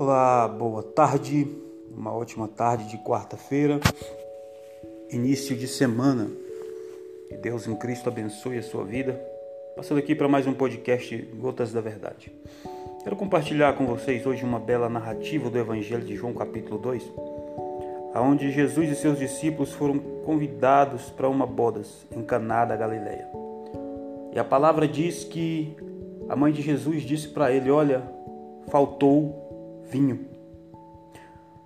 Olá, boa tarde, uma ótima tarde de quarta-feira, início de semana. Que Deus em Cristo abençoe a sua vida. Passando aqui para mais um podcast Gotas da Verdade. Quero compartilhar com vocês hoje uma bela narrativa do Evangelho de João, capítulo 2, aonde Jesus e seus discípulos foram convidados para uma bodas em Caná da Galileia. E a palavra diz que a mãe de Jesus disse para ele: Olha, faltou vinho.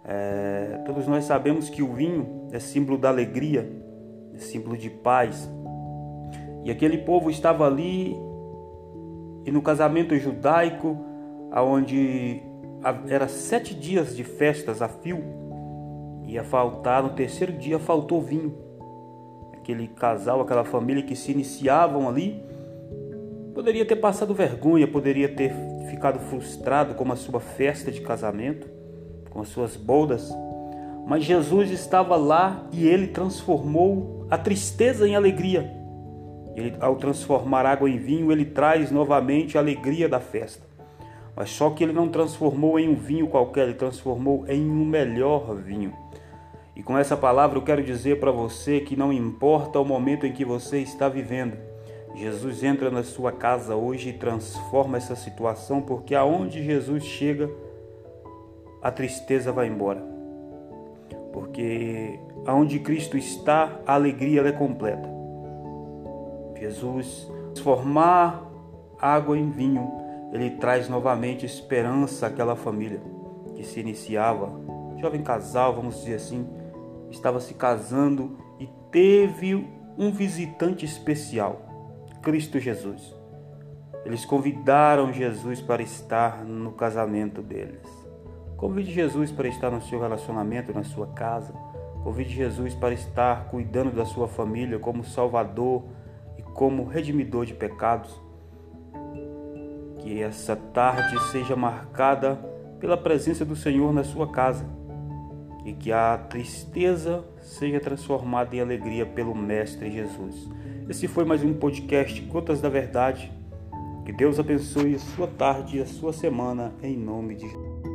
É, todos nós sabemos que o vinho é símbolo da alegria, é símbolo de paz. E aquele povo estava ali e no casamento judaico, aonde era sete dias de festas a fio, ia faltar no terceiro dia faltou vinho. Aquele casal, aquela família que se iniciavam ali, poderia ter passado vergonha, poderia ter ficado frustrado com a sua festa de casamento, com as suas bodas, mas Jesus estava lá e ele transformou a tristeza em alegria. Ele, ao transformar água em vinho, ele traz novamente a alegria da festa. Mas só que ele não transformou em um vinho qualquer, ele transformou em um melhor vinho. E com essa palavra eu quero dizer para você que não importa o momento em que você está vivendo, Jesus entra na sua casa hoje e transforma essa situação, porque aonde Jesus chega, a tristeza vai embora. Porque aonde Cristo está, a alegria é completa. Jesus transformar água em vinho, ele traz novamente esperança àquela família que se iniciava, jovem casal, vamos dizer assim, estava se casando e teve um visitante especial Cristo Jesus. Eles convidaram Jesus para estar no casamento deles. Convide Jesus para estar no seu relacionamento, na sua casa. Convide Jesus para estar cuidando da sua família como Salvador e como redimidor de pecados. Que essa tarde seja marcada pela presença do Senhor na sua casa e que a tristeza seja transformada em alegria pelo Mestre Jesus. Esse foi mais um podcast Gotas da Verdade. Que Deus abençoe a sua tarde e a sua semana em nome de Jesus.